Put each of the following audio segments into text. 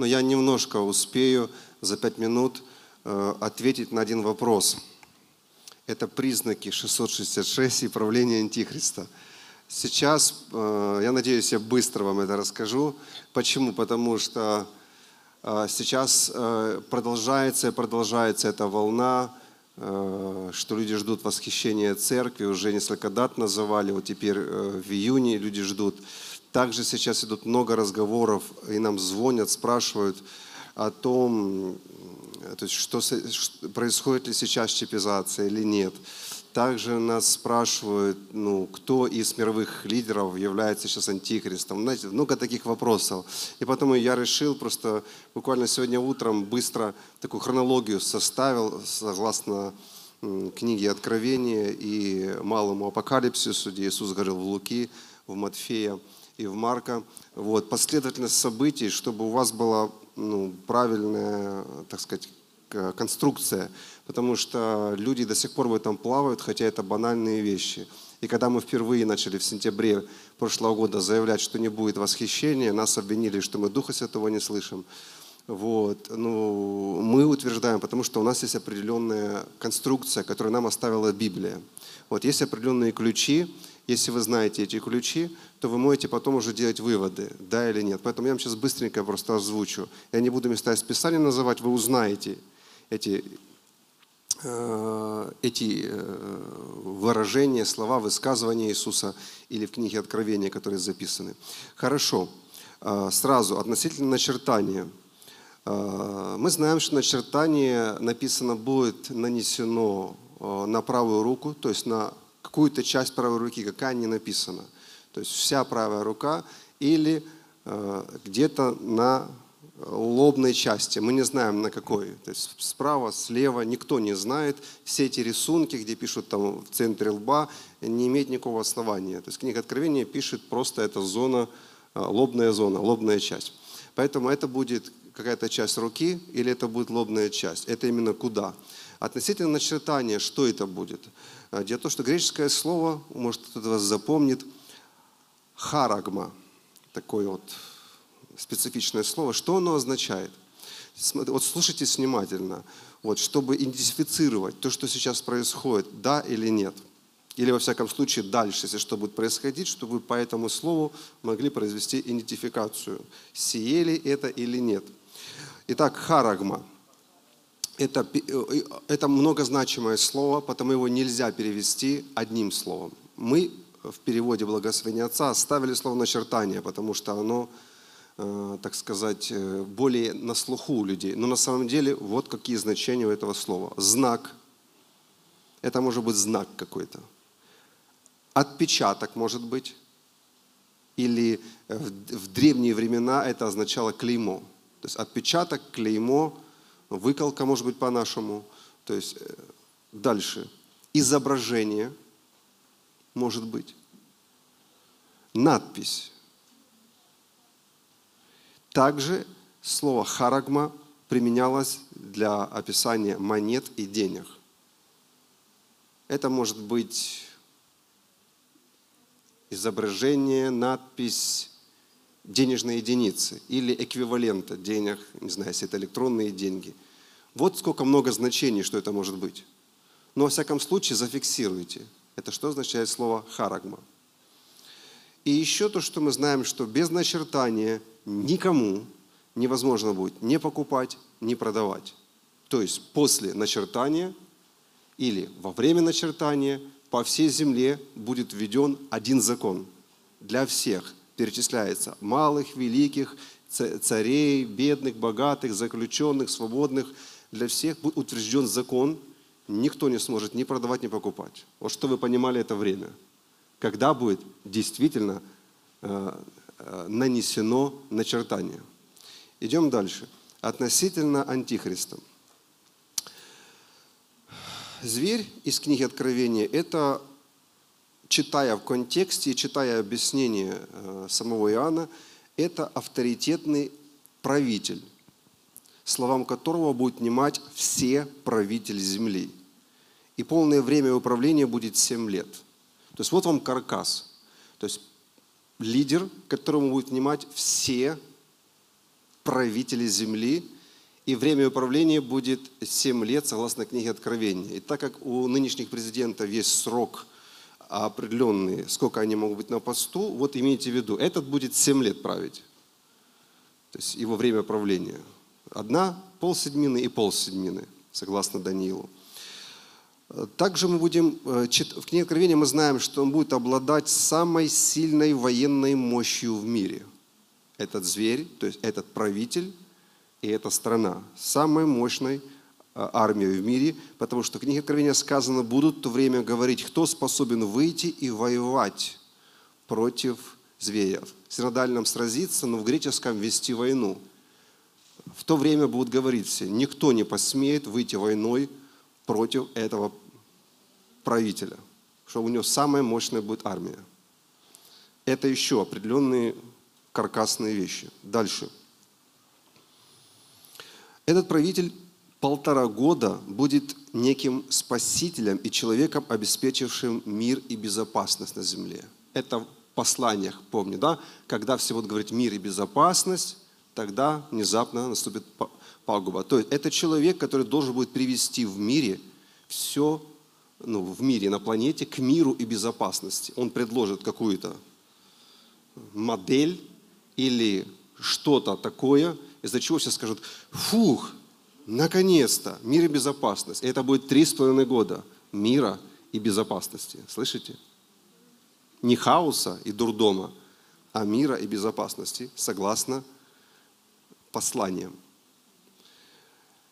но я немножко успею за пять минут э, ответить на один вопрос. Это признаки 666 и правления Антихриста. Сейчас, э, я надеюсь, я быстро вам это расскажу. Почему? Потому что э, сейчас продолжается и продолжается эта волна, что люди ждут восхищения церкви, уже несколько дат называли, вот теперь в июне люди ждут. Также сейчас идут много разговоров, и нам звонят, спрашивают о том, то есть, что, происходит ли сейчас чипизация или нет. Также нас спрашивают, ну, кто из мировых лидеров является сейчас антихристом. Знаете, много таких вопросов. И потом я решил просто буквально сегодня утром быстро такую хронологию составил согласно книге Откровения и малому апокалипсису, где Иисус говорил в Луки, в Матфея и в Марка. Вот, последовательность событий, чтобы у вас была ну, правильная, так сказать, конструкция, потому что люди до сих пор в этом плавают, хотя это банальные вещи. И когда мы впервые начали в сентябре прошлого года заявлять, что не будет восхищения, нас обвинили, что мы Духа Святого не слышим. Вот. Ну, мы утверждаем, потому что у нас есть определенная конструкция, которую нам оставила Библия. Вот есть определенные ключи, если вы знаете эти ключи, то вы можете потом уже делать выводы, да или нет. Поэтому я вам сейчас быстренько просто озвучу. Я не буду места из Писания называть, вы узнаете эти, э, эти э, выражения, слова, высказывания Иисуса или в книге Откровения, которые записаны. Хорошо. Э, сразу, относительно начертания. Мы знаем, что начертание написано будет нанесено на правую руку, то есть на какую-то часть правой руки, какая не написана. То есть вся правая рука или э, где-то на лобной части. Мы не знаем на какой. То есть справа, слева, никто не знает. Все эти рисунки, где пишут там в центре лба, не имеют никакого основания. То есть книга Откровения пишет просто эта зона, э, лобная зона, лобная часть. Поэтому это будет какая-то часть руки или это будет лобная часть. Это именно куда. Относительно начертания, что это будет? А, дело в том, что греческое слово, может кто-то вас запомнит, харагма, такое вот специфичное слово, что оно означает? Вот слушайте внимательно, вот, чтобы идентифицировать то, что сейчас происходит, да или нет. Или, во всяком случае, дальше, если что будет происходить, чтобы по этому слову могли произвести идентификацию, сие ли это или нет. Итак, харагма – это, э, это многозначимое слово, потому его нельзя перевести одним словом. Мы в переводе благословения Отца оставили слово начертание, потому что оно, э, так сказать, э, более на слуху у людей. Но на самом деле вот какие значения у этого слова. Знак. Это может быть знак какой-то. Отпечаток может быть. Или в древние времена это означало клеймо. То есть отпечаток, клеймо – выколка может быть по-нашему. То есть э, дальше. Изображение может быть. Надпись. Также слово харагма применялось для описания монет и денег. Это может быть изображение, надпись, денежной единицы или эквивалента денег, не знаю, если это электронные деньги. Вот сколько много значений, что это может быть. Но во всяком случае зафиксируйте. Это что означает слово харагма. И еще то, что мы знаем, что без начертания никому невозможно будет не покупать, не продавать. То есть после начертания или во время начертания по всей земле будет введен один закон для всех – перечисляется. Малых, великих, царей, бедных, богатых, заключенных, свободных. Для всех будет утвержден закон, никто не сможет ни продавать, ни покупать. Вот что вы понимали это время. Когда будет действительно э, э, нанесено начертание. Идем дальше. Относительно Антихриста. Зверь из книги Откровения – это читая в контексте читая объяснение э, самого Иоанна, это авторитетный правитель, словам которого будет внимать все правители земли. И полное время управления будет 7 лет. То есть вот вам каркас. То есть лидер, которому будет внимать все правители земли, и время управления будет 7 лет, согласно книге Откровения. И так как у нынешних президентов есть срок определенный, сколько они могут быть на посту, вот имейте в виду, этот будет 7 лет править. То есть его время правления. Одна полседмины и полседмины, согласно Даниилу. Также мы будем, э, в книге Откровения мы знаем, что он будет обладать самой сильной военной мощью в мире. Этот зверь, то есть этот правитель и эта страна. Самой мощной э, армией в мире, потому что в книге Откровения сказано, будут в то время говорить, кто способен выйти и воевать против зверя. В синодальном сразиться, но в греческом вести войну. В то время будут говорить все, никто не посмеет выйти войной против этого правителя, что у него самая мощная будет армия. Это еще определенные каркасные вещи. Дальше. Этот правитель полтора года будет неким спасителем и человеком, обеспечившим мир и безопасность на земле. Это в посланиях, помню, да? Когда все будут говорить мир и безопасность, тогда внезапно наступит пагуба. То есть это человек, который должен будет привести в мире все ну, в мире, на планете, к миру и безопасности. Он предложит какую-то модель или что-то такое, из-за чего все скажут, фух, наконец-то, мир и безопасность. Это будет три с половиной года мира и безопасности. Слышите? Не хаоса и дурдома, а мира и безопасности, согласно посланиям.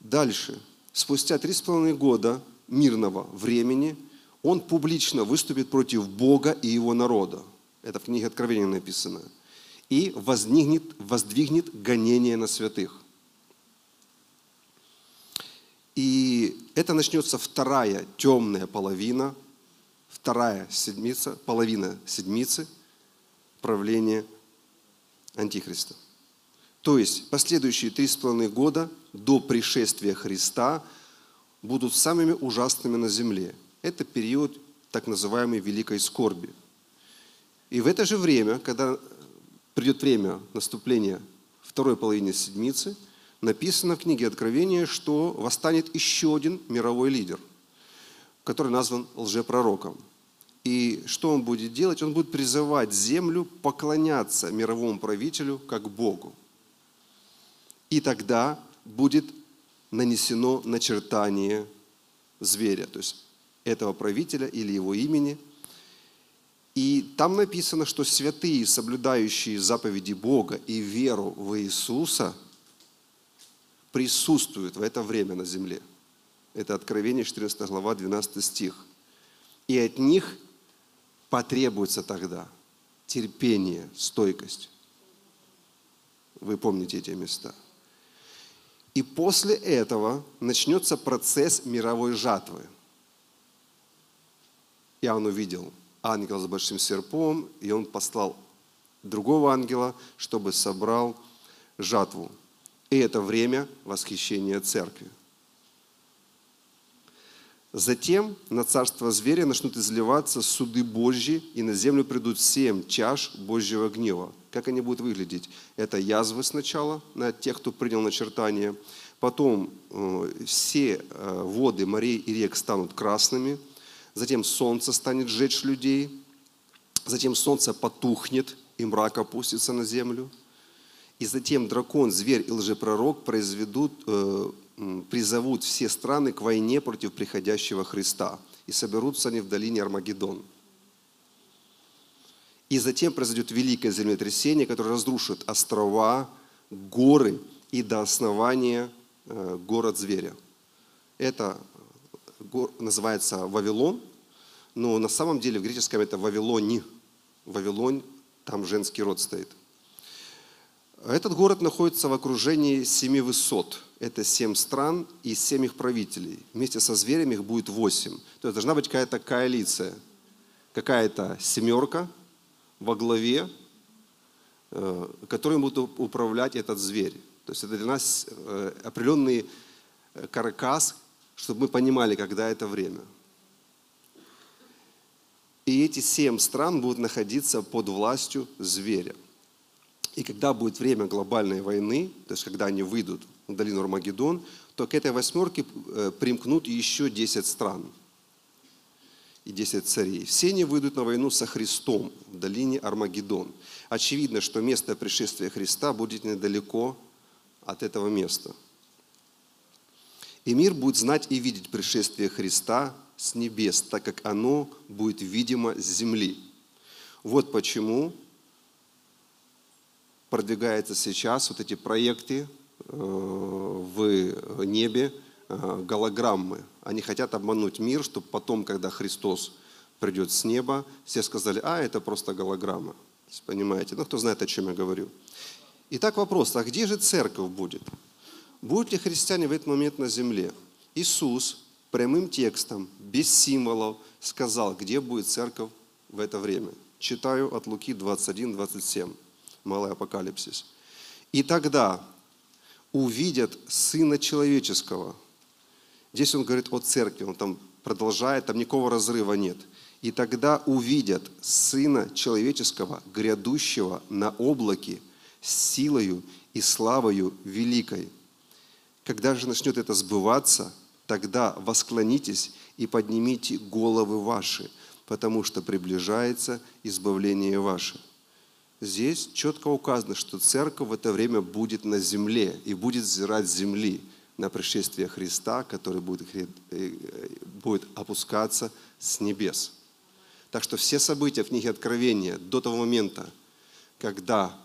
Дальше. Спустя три с половиной года мирного времени он публично выступит против Бога и его народа. Это в книге Откровения написано. И воздвигнет, воздвигнет гонение на святых. И это начнется вторая темная половина, вторая седмица, половина седмицы правления Антихриста. То есть последующие три с половиной года до пришествия Христа – будут самыми ужасными на земле. Это период так называемой великой скорби. И в это же время, когда придет время наступления второй половины седмицы, написано в книге Откровения, что восстанет еще один мировой лидер, который назван лжепророком. И что он будет делать? Он будет призывать землю поклоняться мировому правителю как Богу. И тогда будет нанесено начертание зверя, то есть этого правителя или его имени. И там написано, что святые, соблюдающие заповеди Бога и веру в Иисуса, присутствуют в это время на земле. Это Откровение, 14 глава, 12 стих. И от них потребуется тогда терпение, стойкость. Вы помните эти места. И после этого начнется процесс мировой жатвы. Он увидел ангела с большим серпом, и он послал другого ангела, чтобы собрал жатву. И это время восхищения церкви. Затем на царство зверя начнут изливаться суды Божьи, и на землю придут семь чаш Божьего гнева. Как они будут выглядеть? Это язвы сначала на тех, кто принял начертание. Потом э, все э, воды морей и рек станут красными. Затем солнце станет сжечь людей. Затем солнце потухнет, и мрак опустится на землю. И затем дракон, зверь и лжепророк произведут, э, призовут все страны к войне против приходящего Христа. И соберутся они в долине Армагеддон. И затем произойдет великое землетрясение, которое разрушит острова, горы и до основания э, город зверя. Это называется Вавилон, но на самом деле в греческом это Вавилони. Вавилон, там женский род стоит. Этот город находится в окружении семи высот – это семь стран и семь их правителей. Вместе со зверями их будет восемь. То есть должна быть какая-то коалиция, какая-то семерка во главе, э, которой будет управлять этот зверь. То есть это для нас э, определенный э, каркас, чтобы мы понимали, когда это время. И эти семь стран будут находиться под властью зверя. И когда будет время глобальной войны, то есть когда они выйдут в долину Армагеддон, то к этой восьмерке э, примкнут еще 10 стран и 10 царей. Все они выйдут на войну со Христом в долине Армагеддон. Очевидно, что место пришествия Христа будет недалеко от этого места. И мир будет знать и видеть пришествие Христа с небес, так как оно будет видимо с земли. Вот почему продвигаются сейчас вот эти проекты э, в небе, э, голограммы. Они хотят обмануть мир, чтобы потом, когда Христос придет с неба, все сказали, а, это просто голограмма. Понимаете? Ну, кто знает, о чем я говорю. Итак, вопрос, а где же церковь будет? Будут ли христиане в этот момент на земле? Иисус прямым текстом, без символов, сказал, где будет церковь в это время. Читаю от Луки 21-27 малый апокалипсис. И тогда увидят Сына Человеческого. Здесь он говорит о церкви, он там продолжает, там никакого разрыва нет. И тогда увидят Сына Человеческого, грядущего на облаке, с силою и славою великой. Когда же начнет это сбываться, тогда восклонитесь и поднимите головы ваши, потому что приближается избавление ваше здесь четко указано, что церковь в это время будет на земле и будет взирать земли на пришествие Христа, который будет, э, будет опускаться с небес. Так что все события в книге Откровения до того момента, когда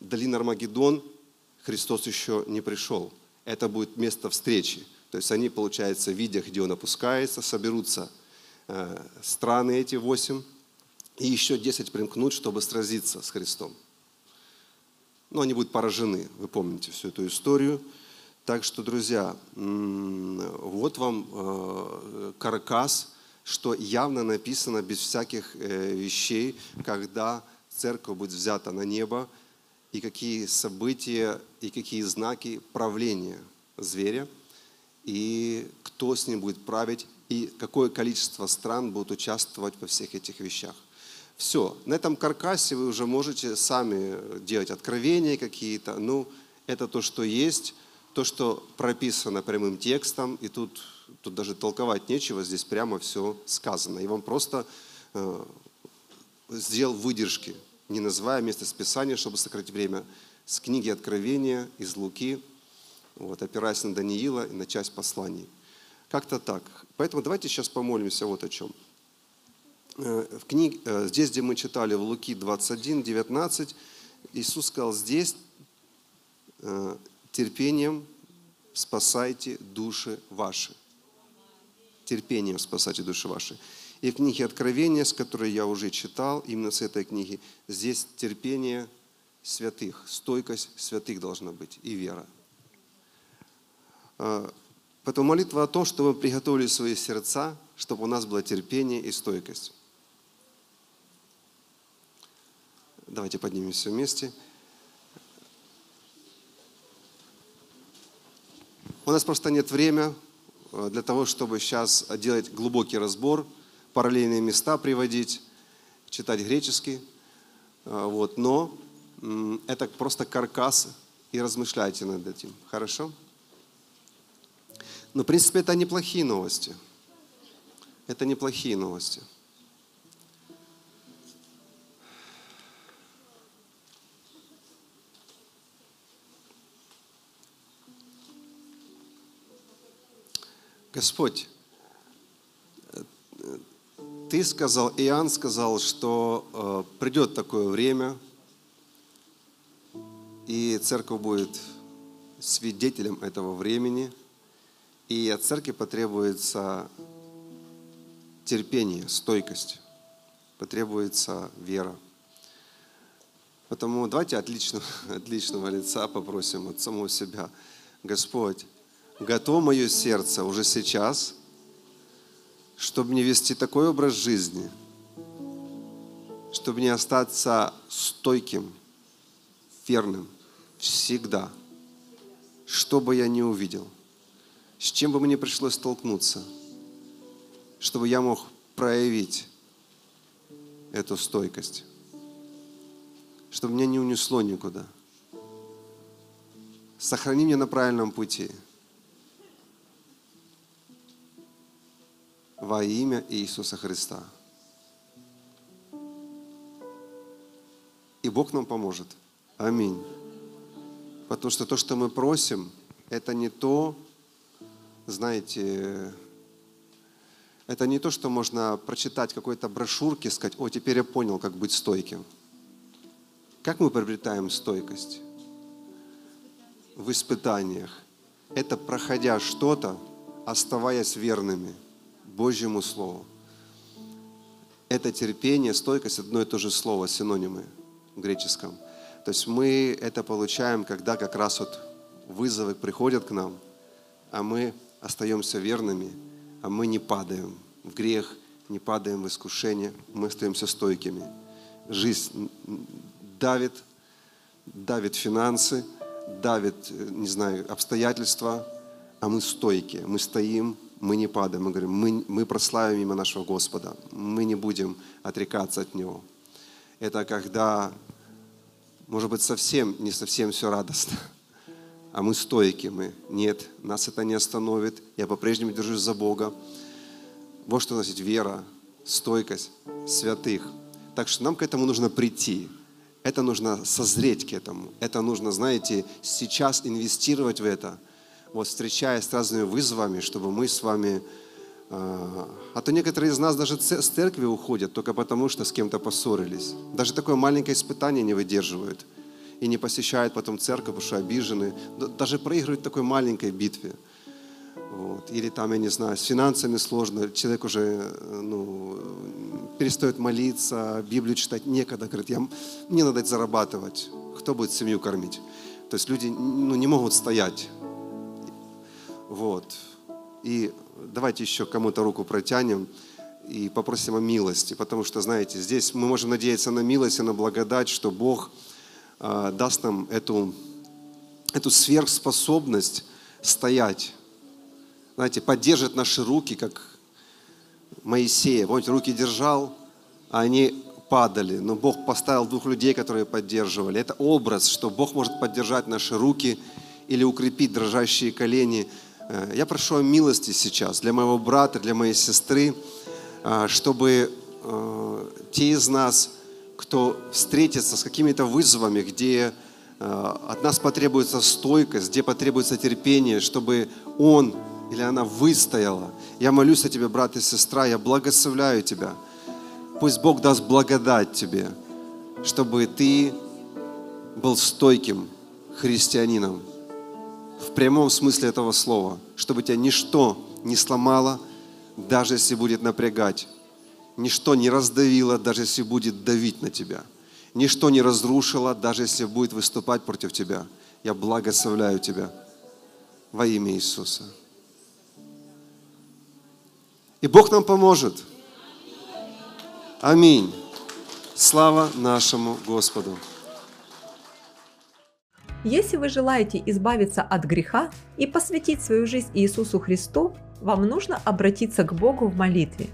долина Армагеддон, Христос еще не пришел. Это будет место встречи. То есть они, получается, видя, где он опускается, соберутся э, страны эти восемь, и еще 10 примкнут, чтобы сразиться с Христом. Но они будут поражены, вы помните всю эту историю. Так что, друзья, вот вам э, каркас, что явно написано без всяких э, вещей, когда церковь будет взята на небо, и какие события, и какие знаки правления зверя, и кто с ним будет править, и какое количество стран будут участвовать во всех этих вещах. Все, на этом каркасе вы уже можете сами делать откровения какие-то. Ну, это то, что есть, то, что прописано прямым текстом, и тут, тут даже толковать нечего, здесь прямо все сказано. И вам просто э, сделал выдержки, не называя место списания, чтобы сократить время, с книги Откровения из Луки, вот, опираясь на Даниила и на часть посланий. Как-то так. Поэтому давайте сейчас помолимся вот о чем. Э, в книге, э, здесь, где мы читали в Луки 21, 19, Иисус сказал, здесь э, терпением спасайте души ваши. Терпением спасайте души ваши. И в книге Откровения, с которой я уже читал, именно с этой книги, здесь терпение святых, стойкость святых должна быть и вера. Поэтому молитва о том, чтобы мы приготовили свои сердца, чтобы у нас было терпение и стойкость. Давайте поднимемся вместе. У нас просто нет времени э, для того, чтобы сейчас делать глубокий разбор, параллельные места приводить, читать греческий. Э, вот. Но это просто каркас, и размышляйте над этим. Хорошо? Но, в принципе, это неплохие новости. Это неплохие новости. Господь, Ты сказал, Иоанн сказал, что э, придет такое время, и церковь будет свидетелем этого времени, и от церкви потребуется терпение, стойкость, потребуется вера. Потому давайте от личного, от личного лица попросим от самого себя. Господь, готово мое сердце уже сейчас, чтобы не вести такой образ жизни, чтобы не остаться стойким, верным всегда, что бы я ни увидел, с чем бы мне пришлось столкнуться, чтобы я мог проявить эту стойкость. чтобы меня не унесло никуда. Сохрани меня на правильном пути. Во имя Иисуса Христа. И Бог нам поможет. Аминь. Потому что то, что мы просим, это не то, знаете, это не то, что можно прочитать какой-то брошюрке сказать, о, теперь я понял, как быть стойким. Как мы приобретаем стойкость? В испытаниях. Это проходя что-то, оставаясь верными Божьему Слову. Это терпение, стойкость, одно и то же слово, синонимы в греческом. То есть мы это получаем, когда как раз вот вызовы приходят к нам, а мы остаемся верными, а мы не падаем в грех, не падаем в искушение, мы остаемся стойкими. Жизнь давит, давит финансы, давит, не знаю, обстоятельства, а мы стойкие, мы стоим, мы не падаем, мы говорим, мы, мы прославим имя нашего Господа, мы не будем отрекаться от Него. Это когда, может быть, совсем, не совсем все радостно, а мы стойки, мы, нет, нас это не остановит, я по-прежнему держусь за Бога. Вот что носить вера, стойкость святых. Так что нам к этому нужно прийти. Это нужно созреть к этому. Это нужно, знаете, сейчас инвестировать в это. Вот встречаясь с разными вызовами, чтобы мы с вами... А, а то некоторые из нас даже с церкви уходят только потому, что с кем-то поссорились. Даже такое маленькое испытание не выдерживают. И не посещают потом церковь, потому что обижены. Даже проигрывают в такой маленькой битве. Вот. Или там, я не знаю, с финансами сложно, человек уже ну, перестает молиться, Библию читать некогда, говорит, я, мне надо зарабатывать, кто будет семью кормить? То есть люди ну, не могут стоять. Вот. И давайте еще кому-то руку протянем и попросим о милости, потому что, знаете, здесь мы можем надеяться на милость и на благодать, что Бог э, даст нам эту, эту сверхспособность стоять знаете, поддержит наши руки, как Моисея. Помните, руки держал, а они падали. Но Бог поставил двух людей, которые поддерживали. Это образ, что Бог может поддержать наши руки или укрепить дрожащие колени. Э, я прошу о милости сейчас для моего брата, для моей сестры, э, чтобы э, те из нас, кто встретится с какими-то вызовами, где от нас потребуется стойкость, где потребуется терпение, чтобы он или она выстояла. Я молюсь о тебе, брат и сестра, я благословляю тебя. Пусть Бог даст благодать тебе, чтобы ты был стойким христианином в прямом смысле этого слова, чтобы тебя ничто не сломало, даже если будет напрягать, ничто не раздавило, даже если будет давить на тебя, ничто не разрушило, даже если будет выступать против тебя. Я благословляю тебя во имя Иисуса. И Бог нам поможет. Аминь. Слава нашему Господу. Если вы желаете избавиться от греха и посвятить свою жизнь Иисусу Христу, вам нужно обратиться к Богу в молитве.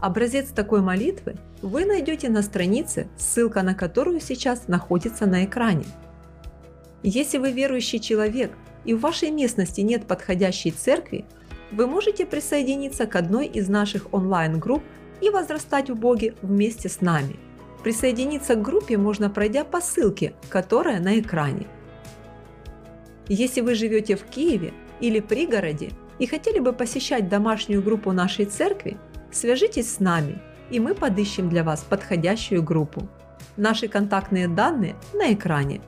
Образец такой молитвы вы найдете на странице, ссылка на которую сейчас находится на экране. Если вы верующий человек и в вашей местности нет подходящей церкви, вы можете присоединиться к одной из наших онлайн-групп и возрастать в Боге вместе с нами. Присоединиться к группе можно, пройдя по ссылке, которая на экране. Если вы живете в Киеве или пригороде и хотели бы посещать домашнюю группу нашей церкви, свяжитесь с нами, и мы подыщем для вас подходящую группу. Наши контактные данные на экране.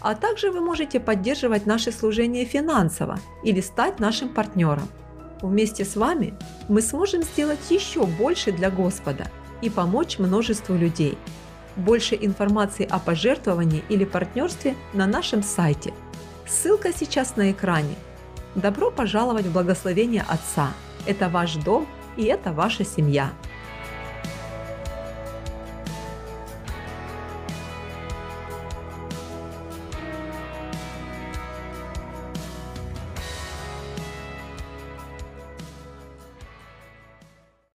А также вы можете поддерживать наше служение финансово или стать нашим партнером. Вместе с вами мы сможем сделать еще больше для Господа и помочь множеству людей. Больше информации о пожертвовании или партнерстве на нашем сайте. Ссылка сейчас на экране. Добро пожаловать в благословение Отца. Это ваш дом и это ваша семья.